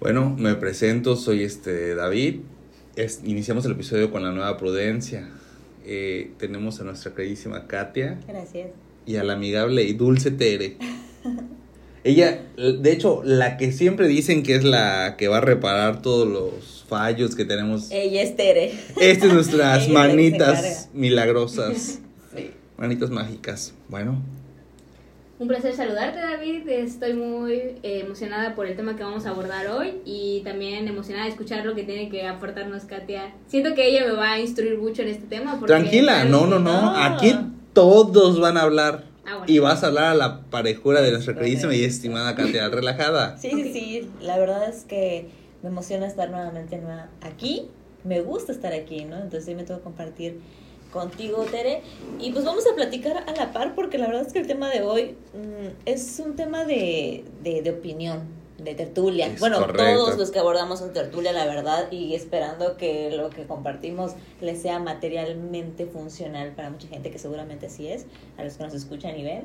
Bueno, me presento, soy este David. Es- iniciamos el episodio con la nueva prudencia. Eh, tenemos a nuestra queridísima Katia Gracias. y a la amigable y dulce Tere. Ella, de hecho, la que siempre dicen que es la que va a reparar todos los fallos que tenemos. Ella es Tere. Estas nuestras es se manitas milagrosas, Sí. manitas mágicas. Bueno, Un placer saludarte, David. Estoy muy eh, emocionada por el tema que vamos a abordar hoy y también emocionada de escuchar lo que tiene que aportarnos Katia. Siento que ella me va a instruir mucho en este tema. porque tranquila, no, no, no. no. Aquí todos van a hablar. Ah, bueno. Y vas a hablar a la parejura de nuestra queridísima y estimada Katia, relajada. Sí, sí, sí. La verdad es que me emociona estar nuevamente nueva aquí. Me gusta estar aquí, ¿no? Entonces hoy me tengo que compartir contigo, Tere. Y pues vamos a platicar a la par porque la verdad es que el tema de hoy mm, es un tema de, de, de opinión, de tertulia. Es bueno, correcto. todos los que abordamos en tertulia, la verdad, y esperando que lo que compartimos les sea materialmente funcional para mucha gente, que seguramente así es, a los que nos escuchan y ven.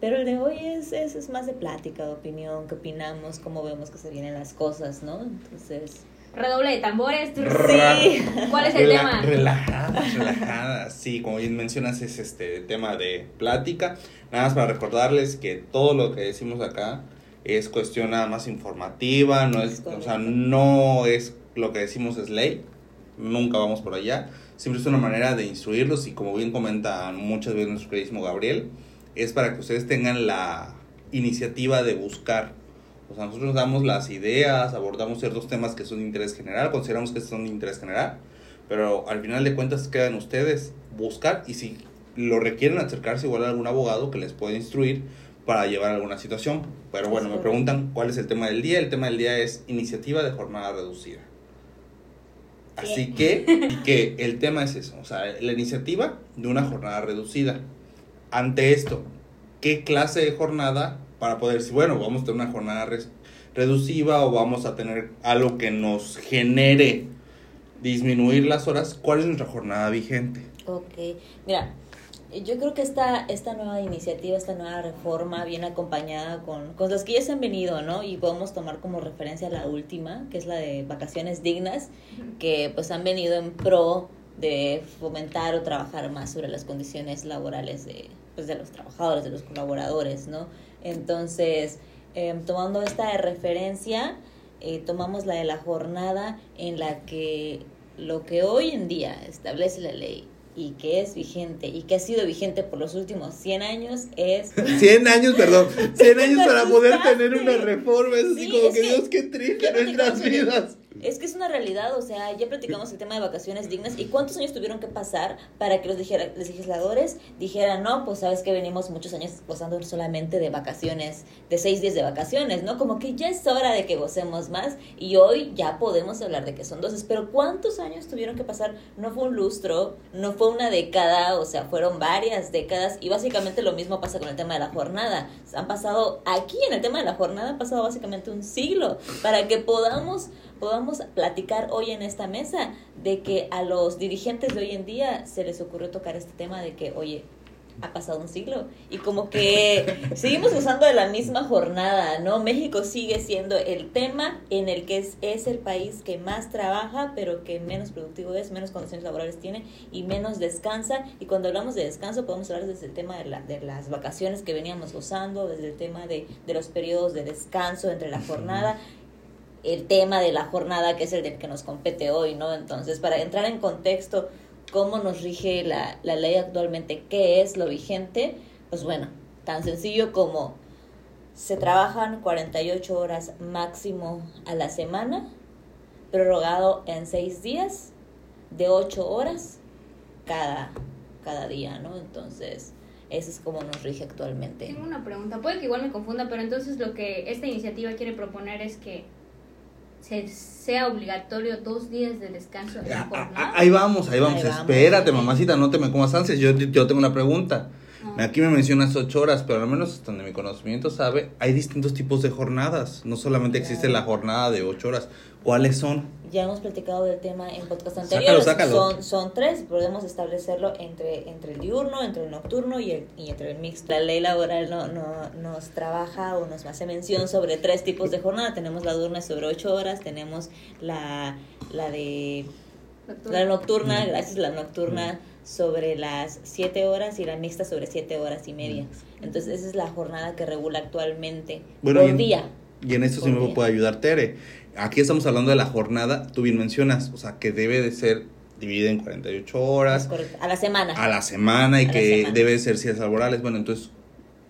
Pero el de hoy es, es, es más de plática, de opinión, qué opinamos, cómo vemos que se vienen las cosas, ¿no? Entonces, Redoble de tambores. Sí. ¿Cuál es el tema? Relajadas, relajadas. Sí, como bien mencionas, es este tema de plática. Nada más para recordarles que todo lo que decimos acá es cuestión nada más informativa, no es, o sea, no es lo que decimos es ley. Nunca vamos por allá. Siempre es una manera de instruirlos y como bien comenta muchas veces nuestro queridísimo Gabriel, es para que ustedes tengan la iniciativa de buscar. O sea, nosotros damos las ideas, abordamos ciertos temas que son de interés general, consideramos que son de interés general, pero al final de cuentas quedan ustedes buscar y si lo requieren acercarse igual a algún abogado que les pueda instruir para llevar alguna situación. Pero bueno, me preguntan cuál es el tema del día. El tema del día es iniciativa de jornada reducida. Así Sí. que, que el tema es eso, o sea, la iniciativa de una jornada reducida. Ante esto, ¿qué clase de jornada para poder decir, bueno, vamos a tener una jornada res- reductiva o vamos a tener algo que nos genere disminuir las horas? ¿Cuál es nuestra jornada vigente? ok. Mira, yo creo que esta, esta nueva iniciativa, esta nueva reforma viene acompañada con, con las que ya se han venido, ¿no? Y podemos tomar como referencia la última, que es la de vacaciones dignas, que pues han venido en pro de fomentar o trabajar más sobre las condiciones laborales de, pues, de los trabajadores, de los colaboradores, ¿no? Entonces, em, tomando esta de referencia, eh, tomamos la de la jornada en la que lo que hoy en día establece la ley y que es vigente y que ha sido vigente por los últimos 100 años es 100 años, perdón, 100 años para poder tener una reforma, es así Sí, como es que que Dios, qué triste nuestras vidas. Es que es una realidad, o sea, ya platicamos el tema de vacaciones dignas y cuántos años tuvieron que pasar para que los, dijera- los legisladores dijeran, no, pues sabes que venimos muchos años gozando solamente de vacaciones, de seis días de vacaciones, ¿no? Como que ya es hora de que gocemos más y hoy ya podemos hablar de que son doces, pero ¿cuántos años tuvieron que pasar? No fue un lustro, no fue una década, o sea, fueron varias décadas y básicamente lo mismo pasa con el tema de la jornada. Han pasado, aquí en el tema de la jornada, han pasado básicamente un siglo para que podamos podamos platicar hoy en esta mesa de que a los dirigentes de hoy en día se les ocurrió tocar este tema de que, oye, ha pasado un siglo y como que seguimos usando de la misma jornada, ¿no? México sigue siendo el tema en el que es, es el país que más trabaja, pero que menos productivo es, menos condiciones laborales tiene y menos descansa. Y cuando hablamos de descanso podemos hablar desde el tema de, la, de las vacaciones que veníamos gozando, desde el tema de, de los periodos de descanso entre la jornada el tema de la jornada que es el del que nos compete hoy, ¿no? Entonces, para entrar en contexto, cómo nos rige la, la ley actualmente, qué es lo vigente, pues bueno, tan sencillo como se trabajan 48 horas máximo a la semana, prorrogado en 6 días, de 8 horas cada, cada día, ¿no? Entonces, eso es como nos rige actualmente. Tengo una pregunta, puede que igual me confunda, pero entonces lo que esta iniciativa quiere proponer es que se, sea obligatorio dos días de descanso en la Ah, ah, jornada. Ahí vamos, ahí vamos. Ahí vamos. Espérate, mamacita, no te me comas ansias. Yo, yo tengo una pregunta. No. Aquí me mencionas ocho horas, pero al menos hasta donde mi conocimiento sabe, hay distintos tipos de jornadas. No solamente existe la jornada de ocho horas. ¿Cuáles son? Ya hemos platicado del tema en podcast Sácalo, anteriores. sácalo. Son, son tres, podemos establecerlo entre, entre el diurno, entre el nocturno y, el, y entre el mixto. La ley laboral no, no, nos trabaja o nos hace mención sobre tres tipos de jornada. Tenemos la diurna sobre ocho horas, tenemos la, la de la nocturna, Mm. gracias, la nocturna sobre las siete horas y la mixta sobre siete horas y media. Entonces esa es la jornada que regula actualmente Bueno, por y en- día. Y en esto sí me puede ayudar Tere. Aquí estamos hablando de la jornada, tú bien mencionas, o sea, que debe de ser dividida en 48 Es horas. A la semana. a la semana y A que semana. debe de ser días laborales. Bueno, entonces,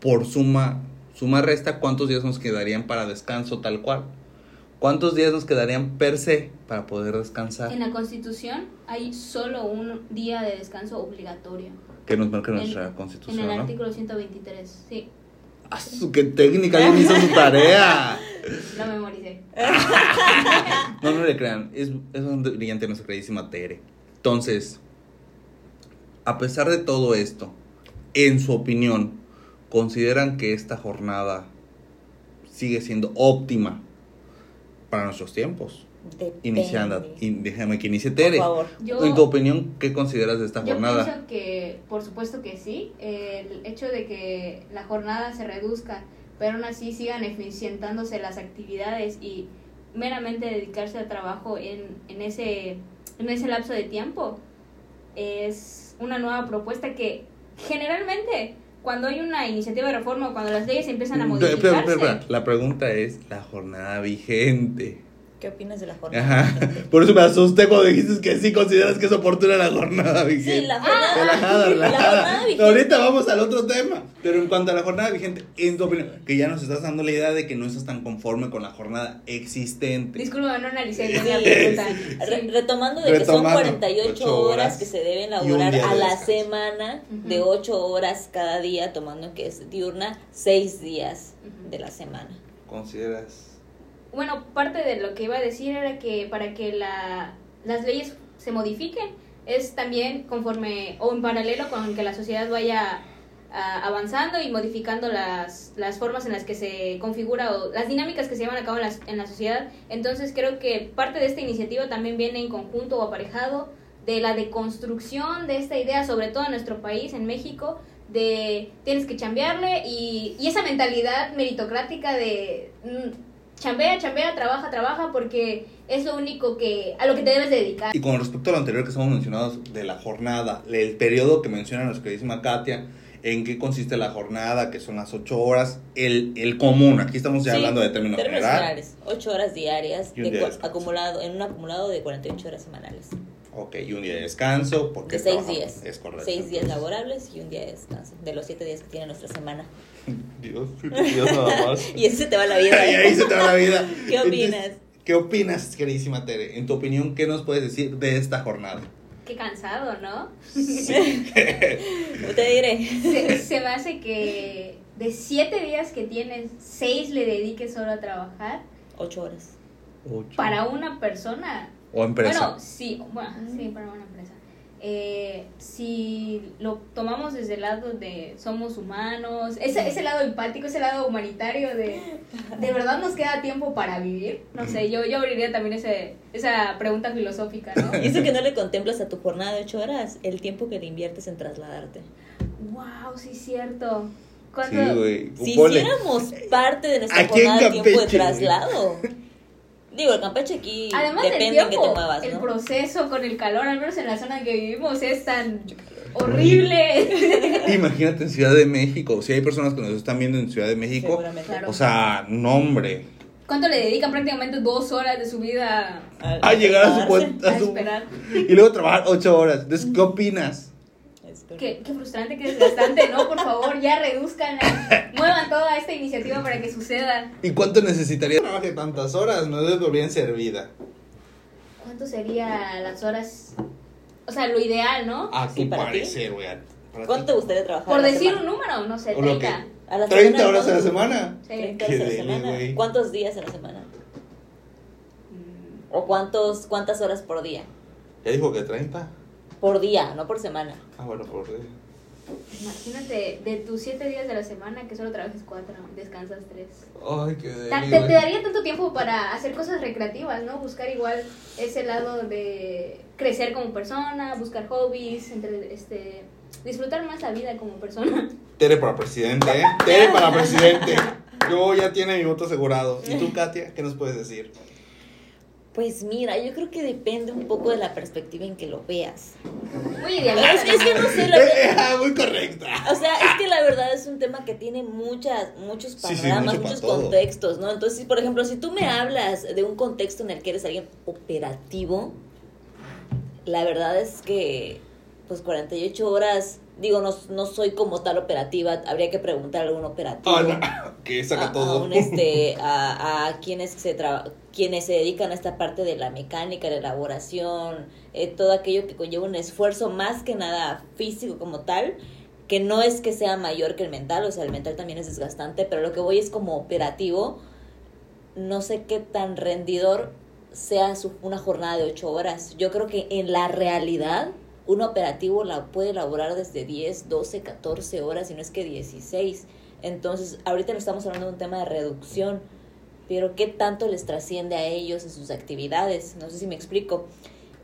por suma, suma resta, ¿cuántos días nos quedarían para descanso tal cual? ¿Cuántos días nos quedarían per se para poder descansar? En la Constitución hay solo un día de descanso obligatorio. Que nos marca En- nuestra En constitución, el ¿no? artículo 123, sí. ¡Ah, su- qué técnica! ¡Alguien hizo su tarea! Lo memoricé. No, no le crean. Es, es un brillante nuestra queridísima Tere. Entonces, a pesar de todo esto, en su opinión, ¿consideran que esta jornada sigue siendo óptima para nuestros tiempos? Depende. Iniciando, in- déjame que inicie Por Tere. favor. Yo, En tu opinión, ¿qué consideras de esta yo jornada? pienso que, por supuesto que sí, el hecho de que la jornada se reduzca, pero aún así sigan eficientándose las actividades y meramente dedicarse al trabajo en, en, ese, en ese lapso de tiempo, es una nueva propuesta que generalmente cuando hay una iniciativa de reforma o cuando las leyes empiezan a modificarse. La pregunta es la jornada vigente. ¿Qué opinas de la jornada? Ajá. Por eso me asusté cuando dijiste que sí consideras que es oportuna la jornada vigente. Sí, la jornada, Relajada, la relajada. jornada vigente. Ahorita vamos al otro tema. Pero en cuanto a la jornada vigente, en tu opinión, que ya nos estás dando la idea de que no estás tan conforme con la jornada existente. disculpa, no analicé bien Sí, la pregunta. Re- retomando de que son Retomando, 48 ocho horas, horas que se deben laborar a la descanso. semana, de Ujú. 8 horas cada día, tomando que es diurna, 6 días de la semana. ¿Consideras? Bueno, parte de lo que iba a decir era que para que la, las leyes se modifiquen es también conforme o en paralelo con que la sociedad vaya ah, avanzando y modificando las, las formas en las que se configura o las dinámicas que se llevan a cabo en la, sociedad. Entonces creo que parte de esta iniciativa también viene en conjunto o aparejado de la deconstrucción de esta idea, sobre todo en nuestro país, en México, de tienes que chambearle y, y esa mentalidad meritocrática de mm, chambea, chambea, trabaja, trabaja porque es lo único que a lo que te debes dedicar. Y con respecto a lo anterior que estamos mencionando de la jornada, el periodo que menciona nuestra queridísima Katia, en qué consiste la jornada, que son las ocho horas, el, el común, aquí estamos ya Sí, hablando de términos términos general. generales. 8 horas diarias Y un de acumulado, en un acumulado de 48 horas semanales. Ok, y un día de descanso, porque De 6 trabajamos. días. Es correcto. 6 días entonces. laborables y un día de descanso. De los 7 días que tiene nuestra semana. Dios, Dios nada más. Y así se te va la vida. y ahí se te va la vida. ¿Qué Entonces, opinas? ¿Qué opinas, queridísima Tere? En tu opinión, ¿qué nos puedes decir de esta jornada? Qué cansado, ¿no? Te diré. Se, se me hace que de siete días que tienes, seis le dediques solo a trabajar. 8 horas. Ocho. Para una persona O empresa. Bueno, sí, bueno, sí, para una empresa. Eh, si lo tomamos desde el lado de somos humanos, ese, ese lado empático, ese lado humanitario de de verdad nos queda tiempo para vivir, no sé, yo, yo abriría también ese, esa pregunta filosófica, ¿no? Y eso que no le contemplas a tu jornada de 8 horas, el tiempo que le inviertes en trasladarte. wow, sí es cierto. güey. Si hiciéramos parte de nuestra jornada de tiempo de traslado. Digo, el Campeche aquí Además del depende en qué tiempo, te muevas, el proceso con el calor, al menos en la zona en que vivimos, es tan horrible. Imagínate en Ciudad de México. Si hay personas que nos están viendo en Ciudad de México, o sea, no, hombre. ¿Cuánto le dedican prácticamente dos horas de su vida A llegar a su a a su- esperar? Y luego trabajar ocho horas. Entonces, ¿qué opinas? Es. Qué, qué frustrante, qué desgastante, ¿no? Por favor, ya reduzcan, muevan toda esta iniciativa para que suceda. ¿Y cuánto necesitaría? Trabaje tantas horas, no debe bien servida. ¿Cuánto sería las horas? O sea, lo ideal, ¿no? A Sí, tu parecer, güey. ¿Cuánto te gustaría trabajar? Por decir semana? un número, no sé, O lo 30. A la 30 semana, horas a la semana. Sí. 30 Qué horas a la semana. ¿Cuántos días a la semana? Mm, ¿O cuántos, cuántas horas por día? Ya dijo que 30. Por día, no por semana. Ah, bueno, por día. Imagínate, de tus siete días de la semana, que solo trabajes cuatro, descansas tres. Ay, qué deli, Te, te daría tanto tiempo para hacer cosas recreativas, ¿no? Buscar igual ese lado de crecer como persona, buscar hobbies, entre, este, disfrutar más la vida como persona. Tere para presidente, ¿eh? Tere para presidente. Yo ya tiene mi voto asegurado. ¿Y tú, Katia, qué nos puedes decir? Pues mira, yo creo que depende un poco de la perspectiva en que lo veas. Muy Es, idealista. es que no sé, la verdad. Muy correcta. O sea, es que la verdad es un tema que tiene muchas, muchos Sí, sí, panoramas, mucho pa' muchos contextos, ¿no? Entonces, si, por ejemplo, si tú me hablas de un contexto en el que eres alguien operativo, la verdad es que, pues 48 horas, digo, no, no soy como tal operativa, habría que preguntar a algún operativo. Ah, no, que saca a, todo. a un, este, a, a quienes se quienes se dedican a esta parte de la mecánica, la elaboración, eh, todo aquello que conlleva un esfuerzo más que nada físico como tal, que no es que sea mayor que el mental, o sea, el mental también es desgastante, pero lo que voy es como operativo, no sé qué tan rendidor sea su, una jornada de ocho horas. Yo creo que en la realidad un operativo la puede elaborar desde 10, 12, 14 horas, y no es que 16. Entonces, ahorita no estamos hablando de un tema de reducción, pero ¿qué tanto les trasciende a ellos en sus actividades? No sé si me explico.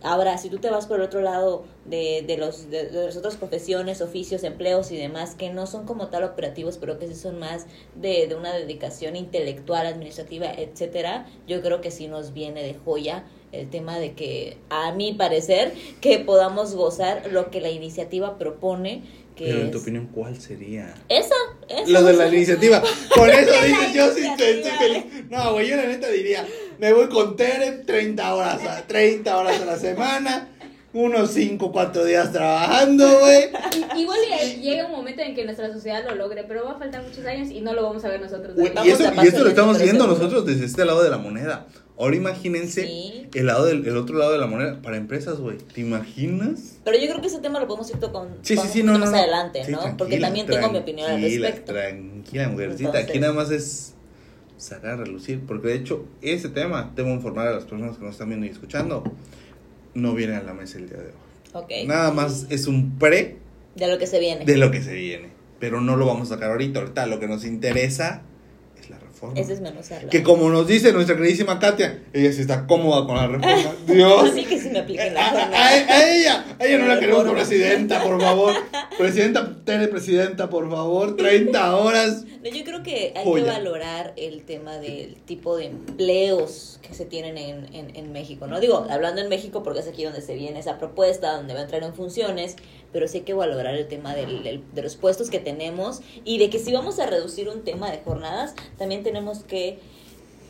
Ahora, si tú te vas por el otro lado de, de, los, de, de las otras profesiones, oficios, empleos y demás, que no son como tal operativos, pero que sí son más de, de una dedicación intelectual, administrativa, etcétera, yo creo que sí nos viene de joya el tema de que, a mi parecer, que podamos gozar lo que la iniciativa propone, que Pero en es... tu opinión, ¿cuál sería? Eso, eso. Lo de la iniciativa. Con eso dices, yo sí estoy, feliz. No, güey, yo la neta diría, me voy con Tere 30 horas, a, 30 horas a la semana, unos 5, 4 días trabajando, güey. Igual y llega un momento en que nuestra sociedad lo logre, pero va a faltar muchos años y no lo vamos a ver nosotros. Vamos Y, eso, y esto lo estamos viendo nosotros desde este lado de la moneda. Ahora imagínense Sí. el, lado del, el otro lado de la moneda para empresas, güey. ¿Te imaginas? Pero yo creo que ese tema lo podemos ir con, Sí, con sí, sí, no, más no. adelante, Sí, ¿no? tranquila, Porque también tengo mi opinión al respecto. Tranquila, mujercita. Aquí nada más es sacar a relucir. Porque de hecho, ese tema, debo informar a las personas que nos están viendo y escuchando, no viene a la mesa el día de hoy. Ok. Nada más es un pre De lo que se viene. de lo que se viene. Pero no lo vamos a sacar ahorita. Ahorita lo que nos interesa reforma. Es. Que como nos dice nuestra queridísima Katia, ella sí está cómoda con la reforma. Dios. Así que sí me apliquen la a- a- a ella, a ella no la queremos reforma. presidenta, por favor. Presidenta, Tere, presidenta, por favor. 30 horas. No, Yo creo que hay Joya. que valorar el tema del tipo de empleos que se tienen en, en, en México, ¿no? Digo, hablando en México porque es aquí donde se viene esa propuesta, donde va a entrar en funciones, pero sí hay que valorar el tema del, del- de los puestos que tenemos y de que si vamos a reducir un tema de jornadas, también tenemos que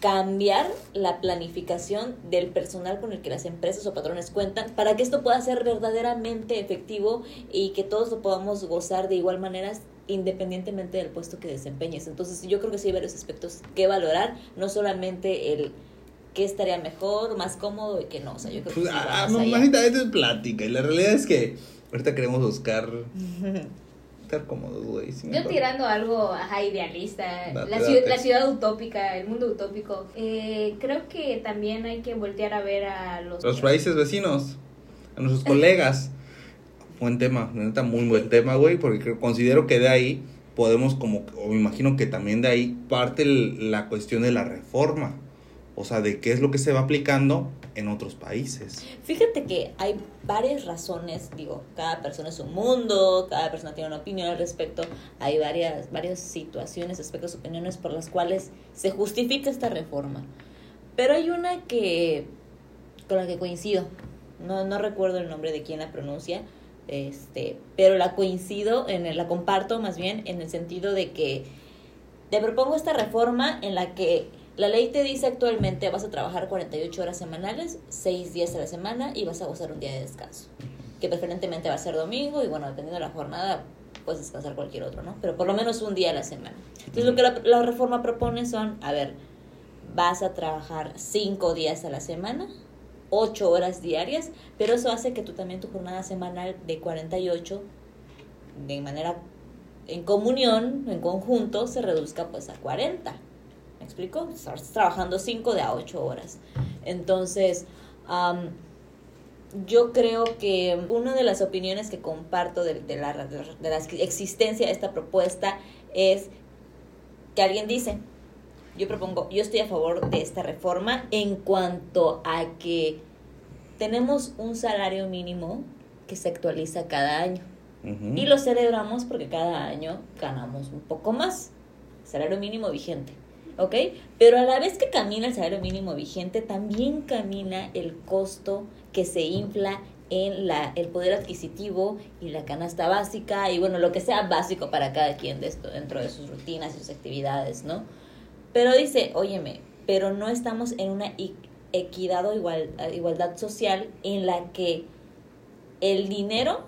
cambiar la planificación del personal con el que las empresas o patrones cuentan para que esto pueda ser verdaderamente efectivo y que todos lo podamos gozar de igual manera independientemente del puesto que desempeñes. Entonces yo creo que sí hay varios aspectos que valorar, no solamente el qué estaría mejor, más cómodo y qué no. O sea, yo creo que Pues, sí va ah, más allá. manita, esto es plática. Y la realidad es que ahorita queremos buscar estar cómodos, güey. Yo tirando algo ajá, idealista, Date, la, date. ciu- la ciudad utópica, el mundo utópico. Eh, creo que también hay que voltear a ver a los... Los países vecinos, a nuestros colegas. Buen tema, neta, muy buen tema, güey, porque considero que de ahí podemos como, o me imagino que también de ahí parte el- la cuestión de la reforma. O sea, de qué es lo que se va aplicando en otros países. Fíjate que hay varias razones, digo, cada persona es un mundo, cada persona tiene una opinión al respecto, hay varias, varias situaciones, aspectos, opiniones por las cuales se justifica esta reforma. Pero hay una que, con la que coincido, no, no recuerdo el nombre de quién la pronuncia, este, pero la coincido, en el- la comparto más bien en el sentido de que te propongo esta reforma en la que la ley te dice actualmente vas a trabajar 48 horas semanales, 6 días a la semana y vas a gozar un día de descanso. Que preferentemente va a ser domingo y bueno, dependiendo de la jornada puedes descansar cualquier otro, ¿no? Pero por lo menos un día a la semana. Entonces lo que la, la reforma propone son, a ver, vas a trabajar 5 días a la semana, 8 horas diarias, pero eso hace que tú también tu jornada semanal de 48 de manera en comunión, en conjunto, se reduzca pues a 40. ¿Me explico? Estás trabajando 5 de a 8 horas. Entonces, am, yo creo que una de las opiniones que comparto de, de la, de la existencia de esta propuesta es que alguien dice, yo propongo, yo estoy a favor de esta reforma en cuanto a que tenemos un salario mínimo que se actualiza cada año. Y lo celebramos porque cada año ganamos un poco más. Salario mínimo vigente. ¿Ok? Pero a la vez que camina el salario mínimo vigente, también camina el costo que se infla en la, el poder adquisitivo y la canasta básica y bueno, lo que sea básico para cada quien de esto, dentro de sus rutinas y sus actividades, ¿no? Pero dice, óyeme, pero no estamos en una equidad o igual, igualdad social en la que el dinero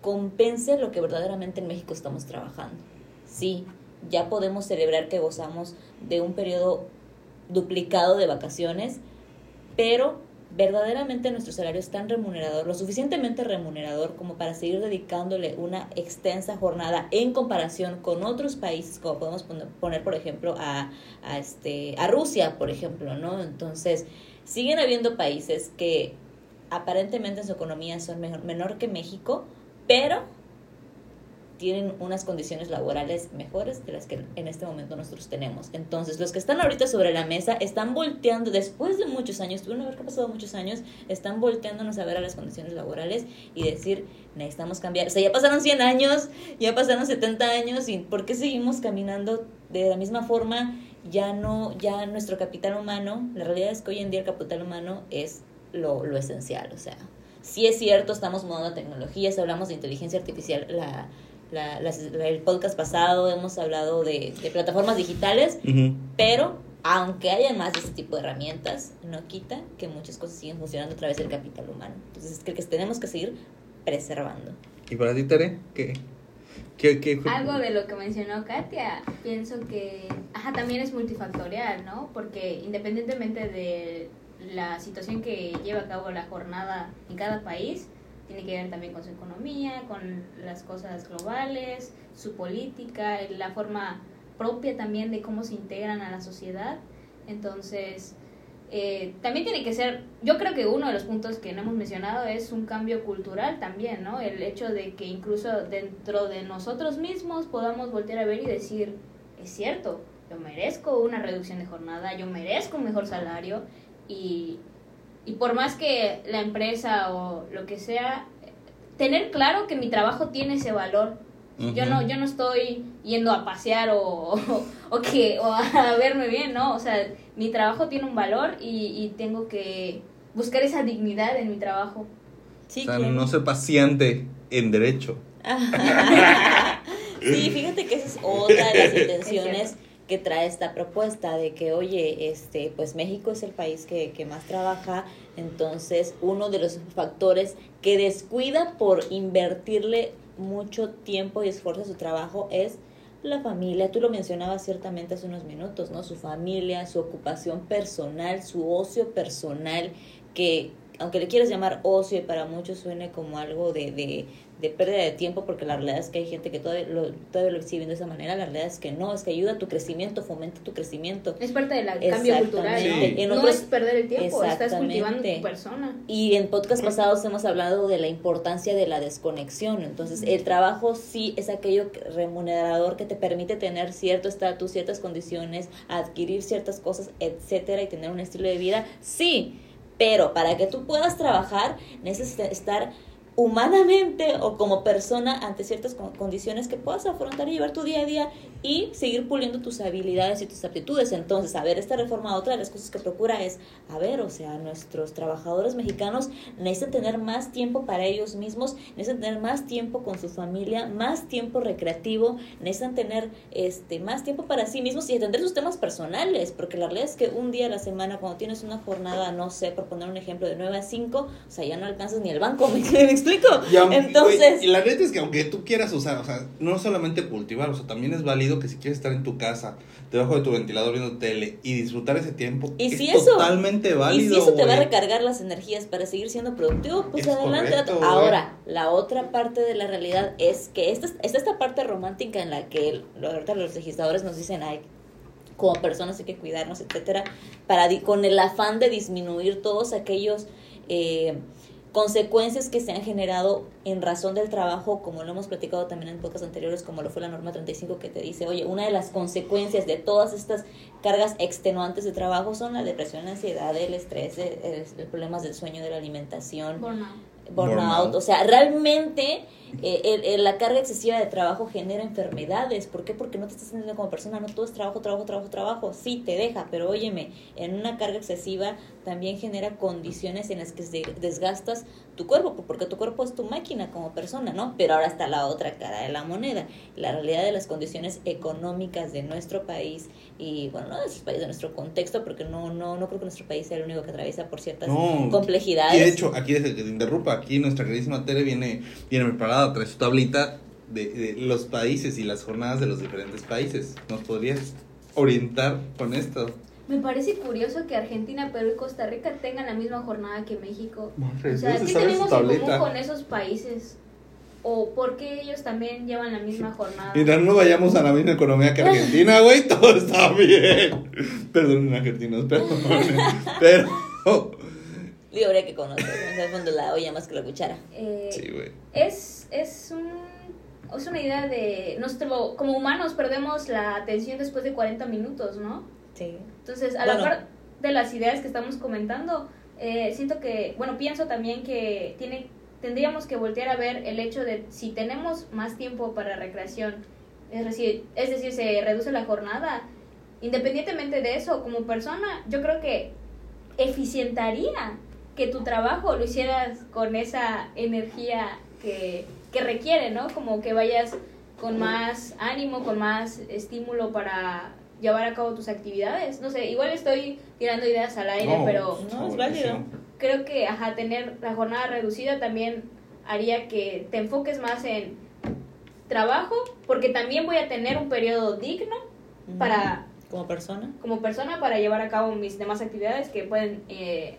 compense lo que verdaderamente en México estamos trabajando. Sí, ya podemos celebrar que gozamos de un periodo duplicado de vacaciones, pero verdaderamente nuestro salario es tan remunerador, lo suficientemente remunerador como para seguir dedicándole una extensa jornada en comparación con otros países, como podemos poner, por ejemplo, a, a, este, a Rusia, por ejemplo, ¿no? Entonces, siguen habiendo países que aparentemente en su economía son menor que México, pero tienen unas condiciones laborales mejores de las que en este momento nosotros tenemos. Entonces, los que están ahorita sobre la mesa están volteando, después de muchos años, tuvieron haber pasado muchos años, están volteándonos a ver a las condiciones laborales y decir, necesitamos cambiar. O sea, ya pasaron 100 años, ya pasaron 70 años, ¿y por qué seguimos caminando de la misma forma? Ya no, ya nuestro capital humano, la realidad es que hoy en día el capital humano es lo, lo esencial, o sea, sí es cierto, estamos mudando tecnologías, hablamos de inteligencia artificial, la el podcast pasado hemos hablado de, plataformas digitales, pero aunque haya más de este tipo de herramientas, no quita que muchas cosas siguen funcionando a través del capital humano. Entonces, creo que tenemos que seguir preservando. ¿Y para ti, Tere? ¿Qué? Algo de lo que mencionó Katia, pienso que ajá, también es multifactorial, ¿no? Porque independientemente de la situación que lleva a cabo la jornada en cada país, tiene que ver también con su economía, con las cosas globales, su política, la forma propia también de cómo se integran a la sociedad. Entonces, eh, también tiene que ser, yo creo que uno de los puntos que no hemos mencionado es un cambio cultural también, ¿no? El hecho de que incluso dentro de nosotros mismos podamos voltear a ver y decir, es cierto, yo merezco una reducción de jornada, yo merezco un mejor salario y y por más que la empresa o lo que sea, tener claro que mi trabajo tiene ese valor. Yo no yo no estoy yendo a pasear o, o, que o a verme bien, ¿no? O sea, mi trabajo tiene un valor y, y tengo que buscar esa dignidad en mi trabajo. Sí, o sea, no ser paciente en derecho. sí, fíjate que esa es otra de las intenciones que trae esta propuesta de que, oye, este, pues México es el país que, que más trabaja, entonces uno de los factores que descuida por invertirle mucho tiempo y esfuerzo a su trabajo es la familia, tú lo mencionabas ciertamente hace unos minutos, ¿no? Su familia, su ocupación personal, su ocio personal, que aunque le quieras llamar ocio para muchos suene como algo de, de, de pérdida de tiempo, porque la realidad es que hay gente que todavía lo, todavía lo sigue viendo de esa manera, la realidad es que no, es que ayuda a tu crecimiento, fomenta tu crecimiento. Es parte del cambio cultural, ¿no? no es perder el tiempo, estás cultivando tu persona. Y en podcast pasados hemos hablado de la importancia de la desconexión, entonces el trabajo sí es aquello remunerador que te permite tener cierto estatus, ciertas condiciones, adquirir ciertas cosas, etcétera, y tener un estilo de vida, sí, pero para que tú puedas trabajar necesitas estar humanamente o como persona ante ciertas condiciones que puedas afrontar y llevar tu día a día y seguir puliendo tus habilidades y tus aptitudes. Entonces, a ver, esta reforma, otra de las cosas que procura es, a ver, o sea, nuestros trabajadores mexicanos necesitan tener más tiempo para ellos mismos, necesitan tener más tiempo con su familia, más tiempo recreativo, necesitan tener este más tiempo para sí mismos y atender sus temas personales, porque la realidad es que un día a la semana, cuando tienes una jornada, no sé, por poner un ejemplo, de 9 a 5, o sea, ya no alcanzas ni el banco, ¿me, explico? Entonces... y la neta es que aunque tú quieras usar, o sea, no solamente cultivar, o sea, también es válido que si quieres estar en tu casa, debajo de tu ventilador viendo tele y disfrutar ese tiempo, ¿Y es si totalmente válido. Y si eso te va a recargar las energías para seguir siendo productivo, pues adelante. Ahora, la otra parte de la realidad es que esta, es esta parte romántica en la que ahorita los legisladores nos dicen, ay, como personas hay que cuidarnos, etcétera, para con el afán de disminuir todos aquellos eh, consecuencias que se han generado en razón del trabajo, como lo hemos platicado también en pocas anteriores, como lo fue la norma 35 que te dice, oye, una de las consecuencias de todas estas cargas extenuantes de trabajo son la depresión, la ansiedad, el estrés, el, el- el problemas del sueño, de la alimentación, Burnout. burnout. Burnout. O sea, realmente eh, el- el- la carga excesiva de trabajo genera enfermedades. ¿Por qué? Porque no te estás sintiendo como persona. No todo es trabajo, trabajo, trabajo, trabajo. Sí, te deja, pero óyeme, en una carga excesiva también genera condiciones en las que desgastas tu cuerpo, porque tu cuerpo es tu máquina como persona, ¿no? Pero ahora está la otra cara de la moneda. La realidad de las condiciones económicas de nuestro país y, bueno, no de nuestro país, de nuestro contexto, porque no, no, no creo que nuestro país sea el único que atraviesa por ciertas No. complejidades. Y de hecho, aquí desde que te interrumpa, aquí nuestra queridísima Tere viene, viene preparada, trae su tablita de, de los países y las jornadas de los diferentes países. ¿Nos podrías orientar con esto? Me parece curioso que Argentina, Perú y Costa Rica tengan la misma jornada que México. Madre, O sea, ¿dónde ¿qué tenemos en común con esos países? ¿O por qué ellos también llevan la misma jornada? Mientras no vayamos a la misma economía que Argentina, güey, todo está bien. Perdonen, argentinos, perdonen. Pero. Digo, habría que conocer, en el fondo la olla más que la cuchara. Eh, Sí, güey. es, es, un, es una idea de... Nuestro, como humanos perdemos la atención después de 40 minutos, ¿no? Sí. Entonces, a la par de las ideas que estamos comentando, eh, siento que, bueno, pienso también que tiene, tendríamos que voltear a ver el hecho de si tenemos más tiempo para recreación, es decir, es decir, se reduce la jornada, independientemente de eso, como persona, yo creo que eficientaría que tu trabajo lo hicieras con esa energía que, que requiere, ¿no? Como que vayas con más ánimo, con más estímulo para llevar a cabo tus actividades. No sé, igual estoy tirando ideas al aire, No, pero No, es buenísimo. válido. creo que ajá, tener la jornada reducida también haría que te enfoques más en trabajo, porque también voy a tener un periodo digno para Como persona. como persona para llevar a cabo mis demás actividades que pueden eh,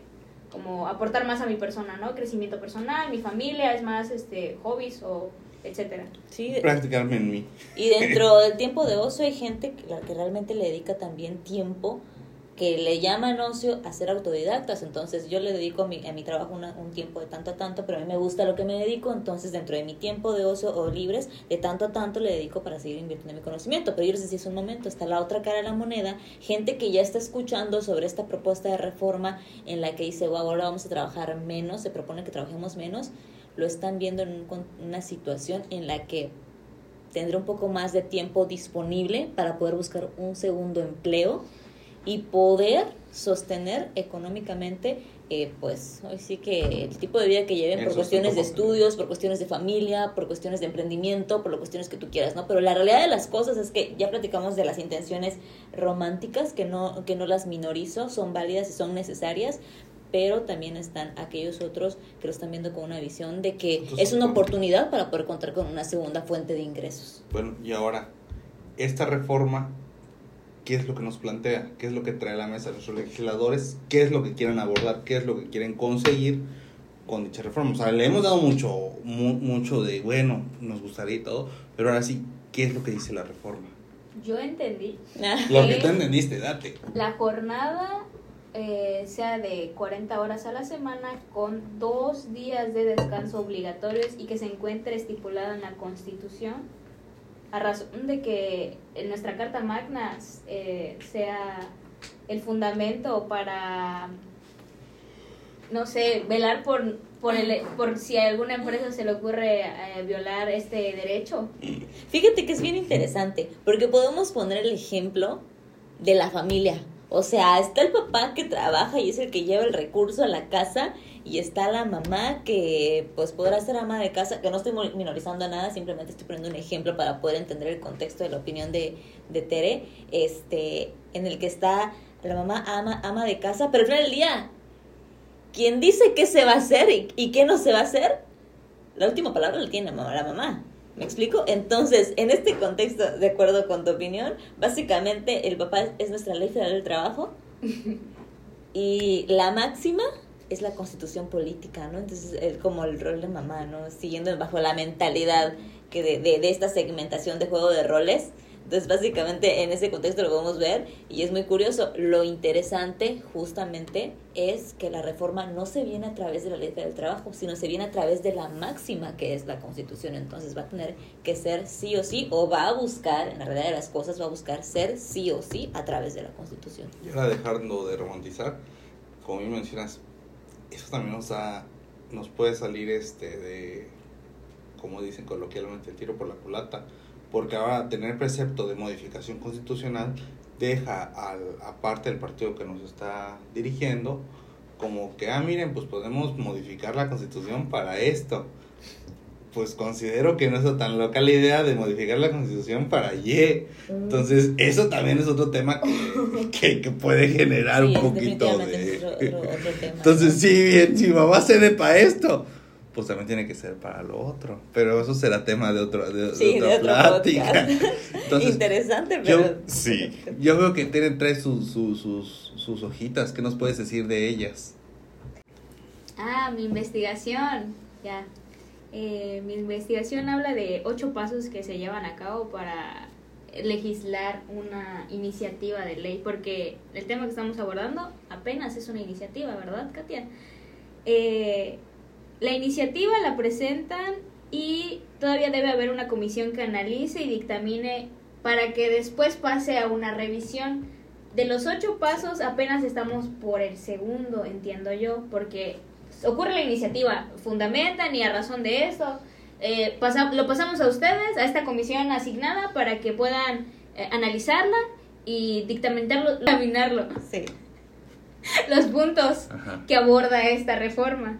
como aportar más a mi persona, ¿no? Crecimiento personal, mi familia, es más este hobbies o etcétera. Sí, de- Practicarme en mí. y dentro del tiempo de ocio hay gente que, la que realmente le dedica también tiempo que le llaman ocio a ser autodidactas. Entonces yo le dedico a mi, a mi trabajo una- un tiempo de tanto a tanto, pero a mí me gusta lo que me dedico, entonces dentro de mi tiempo de ocio o libres, de tanto a tanto le dedico para seguir invirtiendo en mi conocimiento. Pero yo les decía hace un momento, está la otra cara de la moneda, gente que ya está escuchando sobre esta propuesta de reforma en la que dice, wow, ahora vamos a trabajar menos, se propone que trabajemos menos, lo están viendo en un una situación en la que tendré un poco más de tiempo disponible para poder buscar un segundo empleo y poder sostener económicamente eh, pues hoy sí que el tipo de vida que lleven por cuestiones de estudios, por cuestiones de familia, por cuestiones de emprendimiento, por las cuestiones que tú quieras, ¿no? Pero la realidad de las cosas es que ya platicamos de las intenciones románticas, que no, que no las minorizo, son válidas y son necesarias, pero también están aquellos otros que lo están viendo con una visión de que Entonces, es una oportunidad para poder contar con una segunda fuente de ingresos. Bueno, y ahora, esta reforma, ¿qué es lo que nos plantea? ¿Qué es lo que trae a la mesa los legisladores? ¿Qué es lo que quieren abordar? ¿Qué es lo que quieren conseguir con dicha reforma? O sea, le hemos dado mucho, mu- mucho de, bueno, nos gustaría y todo, pero ahora sí, ¿qué es lo que dice la reforma? Yo entendí Lo que tú entendiste, date. la jornada eh, sea de 40 horas a la semana con dos días de descanso obligatorios y que se encuentre estipulada en la Constitución a razón de que nuestra Carta Magna eh, sea el fundamento para no sé, velar por por, el, por si a alguna empresa se le ocurre eh, violar este derecho. Fíjate que es bien interesante, porque podemos poner el ejemplo de la familia. O sea, está el papá que trabaja y es el que lleva el recurso a la casa y está la mamá que pues podrá ser ama de casa, que no estoy minorizando nada, simplemente estoy poniendo un ejemplo para poder entender el contexto de la opinión de, de Tere, este, en el que está la mamá ama, ama de casa, pero al final del día, quien dice qué se va a hacer y, y qué no se va a hacer, la última palabra la tiene la mamá. La mamá. ¿Me explico? Entonces, en este contexto, de acuerdo con tu opinión, básicamente el papá es, es nuestra ley federal del trabajo y la máxima es la constitución política, ¿no? Entonces, es como el rol de mamá, ¿no? Siguiendo bajo la mentalidad que de, de, de esta segmentación de juego de roles, Entonces, básicamente, en ese contexto lo podemos ver y es muy curioso. Lo interesante, justamente, es que la reforma no se viene a través de la ley del trabajo, sino se viene a través de la máxima que es la Constitución. Entonces, va a tener que ser sí o sí, o va a buscar, en la realidad de las cosas, va a buscar ser sí o sí a través de la Constitución. Y ahora dejando de romantizar, como mencionas, eso también nos da, nos puede salir este de, como dicen coloquialmente, el tiro por la culata porque ahora tener precepto de modificación constitucional deja al, aparte del partido que nos está dirigiendo como que, ah, miren, pues podemos modificar la constitución para esto. Pues considero que no es tan loca la idea de modificar la constitución para Y. Entonces, eso también es otro tema que, que, puede generar un poquito de... Entonces, sí, bien, si mamá se ve para esto, pues también tiene que ser para lo otro. Pero eso será tema de, otro, de, otra plática. Interesante, pero... Yo, sí, yo veo que tienen tres sus, sus, sus, sus hojitas. ¿Qué nos puedes decir de ellas? Ah, mi investigación, ya. Eh, mi investigación habla de ocho pasos que se llevan a cabo para legislar una iniciativa de ley, porque el tema que estamos abordando apenas es una iniciativa, ¿verdad, Katia? Eh, la iniciativa la presentan y todavía debe haber una comisión que analice y dictamine para que después pase a una revisión. De los ocho pasos apenas estamos por el segundo, entiendo yo, porque ocurre la iniciativa, fundamentan y a razón de esto, eh, lo pasamos a ustedes, a esta comisión asignada para que puedan eh, analizarla y dictaminarlo, dictaminarlo. Sí. Los puntos que aborda esta reforma.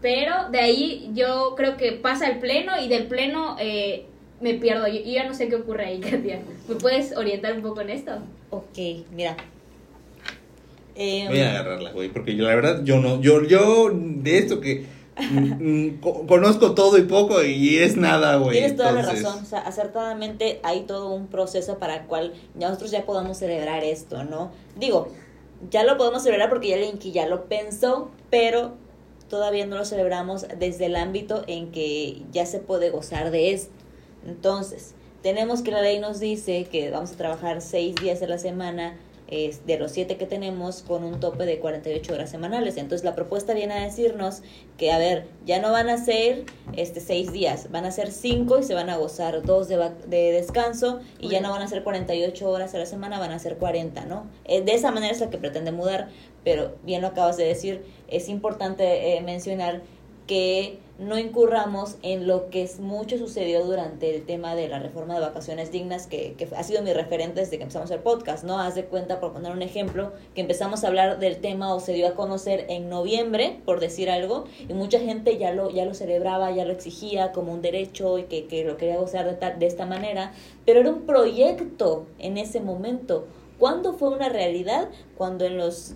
Pero de ahí yo creo que pasa el pleno y del pleno eh, me pierdo. Yo, ya no sé qué ocurre ahí, Katia. ¿Me puedes orientar un poco en esto? Ok, mira. Em, Voy a agarrarla, güey, porque yo, la verdad yo no, yo, yo de esto que mm, mm, conozco todo y poco y es nada, güey. Tienes toda la razón, o sea, acertadamente hay todo un proceso para el cual nosotros ya podamos celebrar esto, ¿no? Digo, ya lo podemos celebrar porque ya Linky ya lo pensó, pero todavía no lo celebramos desde el ámbito en que ya se puede gozar de esto. Entonces, tenemos que la ley nos dice que vamos a trabajar seis días a la semana de los siete que tenemos con un tope de 48 horas semanales. Entonces la propuesta viene a decirnos que, a ver, ya no van a ser este, seis días, van a ser cinco y se van a gozar dos de, de descanso y ya no van a ser 48 horas a la semana, van a ser 40, ¿no? Eh, de esa manera es la que pretende mudar, pero bien lo acabas de decir, es importante eh, mencionar que no incurramos en lo que es mucho sucedió durante el tema de la reforma de vacaciones dignas, que, que, ha sido mi referente desde que empezamos el podcast, ¿no? Haz de cuenta, por poner un ejemplo, que empezamos a hablar del tema o se dio a conocer en noviembre, por decir algo, y mucha gente ya lo, ya lo celebraba, ya lo exigía como un derecho y que, que lo quería gozar de, tal, de esta manera, pero era un proyecto en ese momento. ¿Cuándo fue una realidad? Cuando en los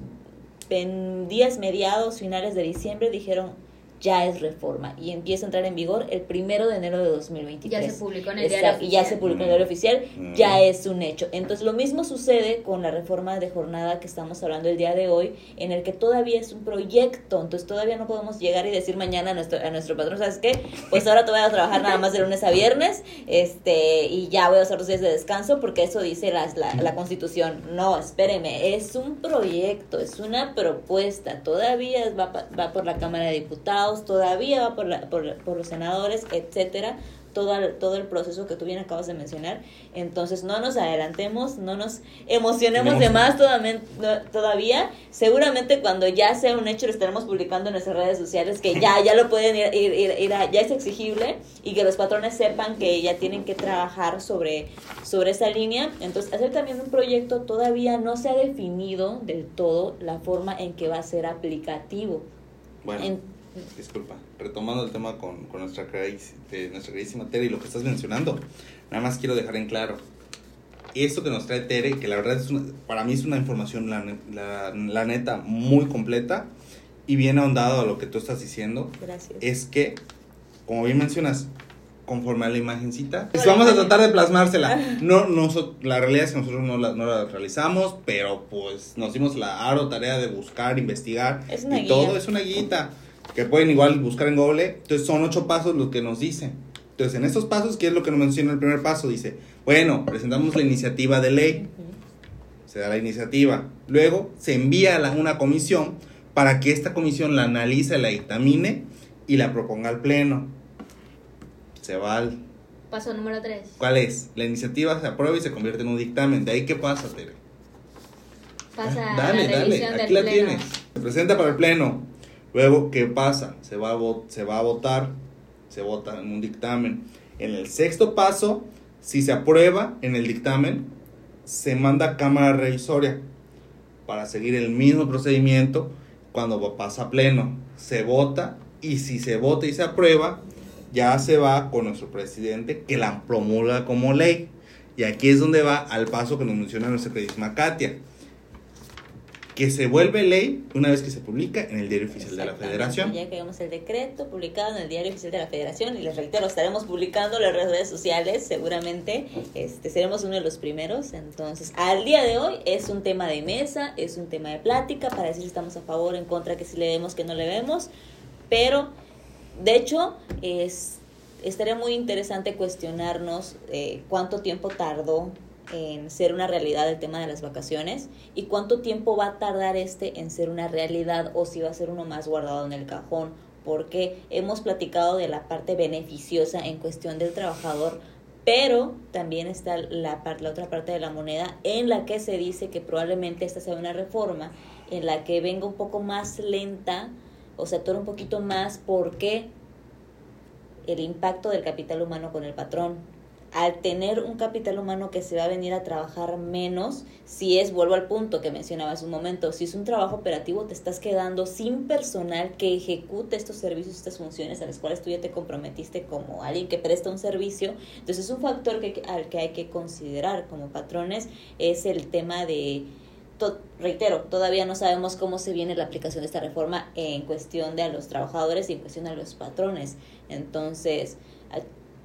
en días mediados, finales de diciembre, dijeron, ya es reforma y empieza a entrar en vigor el primero de enero de 2023. Ya se publicó en el diario oficial. Y ya se publicó en el diario oficial, mm. ya es un hecho. Entonces lo mismo sucede con la reforma de jornada que estamos hablando el día de hoy, en el que todavía es un proyecto, entonces todavía no podemos llegar y decir mañana a nuestro, a nuestro patrón, ¿sabes qué? Pues ahora te voy a trabajar nada más de lunes a viernes este y ya voy a hacer dos días de descanso porque eso dice la, la, la constitución. No, espéreme, es un proyecto, es una propuesta, todavía va, va por la Cámara de Diputados todavía va por, por, por los senadores, etcétera, todo, todo el proceso que tú bien acabas de mencionar. Entonces, no nos adelantemos, no nos emocionemos de más todavía. Seguramente cuando ya sea un hecho lo estaremos publicando en nuestras redes sociales, que ya, ya lo pueden ir, ir, ir, ya es exigible y que los patrones sepan que ya tienen que trabajar sobre, sobre esa línea. Entonces, hacer también un proyecto todavía no se ha definido del todo la forma en que va a ser aplicativo. Bueno disculpa, retomando el tema con, con nuestra, de nuestra queridísima Tere y lo que estás mencionando, nada más quiero dejar en claro, esto que nos trae Tere, que la verdad es para mí es una información, la, la, neta, muy completa y bien ahondado a lo que tú estás diciendo, Gracias. es que, como bien mencionas, conforme a la imagencita, pues vamos a tratar de plasmársela. No, no, la realidad es que nosotros no la, no la realizamos, pero pues nos dimos la aro tarea de buscar, investigar y todo es una guita que pueden igual buscar en Google. Entonces son ocho pasos los que nos dicen. Entonces, en estos pasos, ¿qué es lo que nos menciona el primer paso? Dice, bueno, presentamos la iniciativa de ley, se da la iniciativa, luego se envía a una comisión para que esta comisión la analice, la dictamine y la proponga al pleno. Se va al... Paso número 3. ¿Cuál es? La iniciativa se aprueba y se convierte en un dictamen. ¿De ahí qué pasa, Tere? Pasa Ah, dale, a la dale, aquí del la pleno. tienes. Se presenta para el pleno. Luego, ¿qué pasa? Se va, a votar, se vota en un dictamen. En el sexto paso, si se aprueba en el dictamen, se manda a Cámara Revisoria para seguir el mismo procedimiento cuando pasa pleno. Se vota y si se vota y se aprueba, ya se va con nuestro presidente que la promulga como ley. Y aquí es donde va al paso que nos menciona nuestra queridísima Katia que se vuelve ley una vez que se publica en el Diario Oficial de la Federación. Ya que vemos el decreto publicado en el Diario Oficial de la Federación y les reitero, estaremos publicando en las redes sociales, seguramente este, seremos uno de los primeros. Entonces, al día de hoy es un tema de mesa, es un tema de plática para decir si estamos a favor, en contra, que si le vemos, que no le vemos, pero de hecho es, estaría muy interesante cuestionarnos eh, cuánto tiempo tardó en ser una realidad el tema de las vacaciones y cuánto tiempo va a tardar este en ser una realidad o si va a ser uno más guardado en el cajón porque hemos platicado de la parte beneficiosa en cuestión del trabajador pero también está la, la otra parte de la moneda en la que se dice que probablemente esta sea una reforma en la que venga un poco más lenta o se atore un poquito más porque el impacto del capital humano con el patrón. Al tener un capital humano que se va a venir a trabajar menos, si es, vuelvo al punto que mencionaba hace un momento, si es un trabajo operativo, te estás quedando sin personal que ejecute estos servicios, estas funciones a las cuales tú ya te comprometiste como alguien que presta un servicio. Entonces, un factor que, al que hay que considerar como patrones es el tema de reitero, todavía no sabemos cómo se viene la aplicación de esta reforma en cuestión de a los trabajadores y en cuestión a los patrones. Entonces,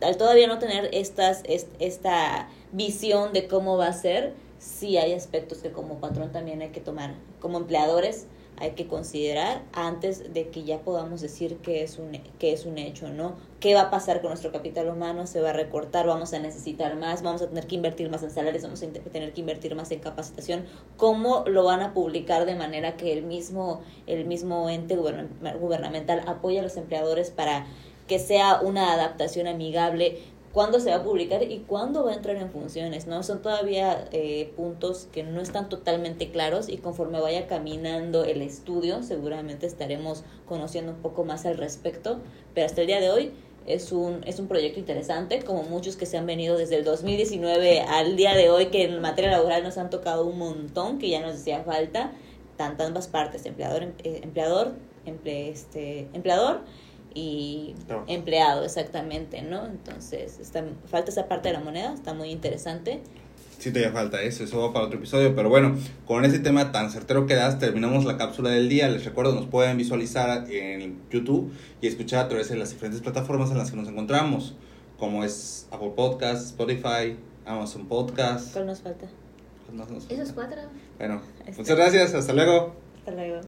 al, todavía no tener estas, est- esta visión de cómo va a ser, sí hay aspectos que como patrón también hay que tomar, como empleadores hay que considerar antes de que ya podamos decir que es un que es un hecho, ¿no? ¿Qué va a pasar con nuestro capital humano? ¿Se va a recortar? ¿Vamos a necesitar más? ¿Vamos a tener que invertir más en salarios? ¿Vamos a tener que invertir más en capacitación? ¿Cómo lo van a publicar de manera que el mismo el mismo ente gubern- gubernamental apoye a los empleadores para que sea una adaptación amigable? ¿Cuándo se va a publicar y cuándo va a entrar en funciones? ¿no? Son todavía eh, puntos que no están totalmente claros y conforme vaya caminando el estudio seguramente estaremos conociendo un poco más al respecto, pero hasta el día de hoy es un, es un proyecto interesante, como muchos que se han venido desde el 2019 al día de hoy, que en materia laboral nos han tocado un montón, que ya nos hacía falta, tanto ambas partes, empleador, em- eh, empleador, emple, este, empleador y Trabajo. empleado, exactamente, ¿no? Entonces, está, falta esa parte de la moneda, está muy interesante. Sí, todavía falta eso, eso va para otro episodio, pero bueno, con ese tema tan certero que das, terminamos la cápsula del día. Les recuerdo, nos pueden visualizar en YouTube y escuchar a través de las diferentes plataformas en las que nos encontramos, como es Apple Podcast, Spotify, Amazon Podcast. ¿Cuál nos falta? ¿Cuál nos Esos falta? cuatro. Bueno, Este. muchas gracias, hasta luego. Hasta luego.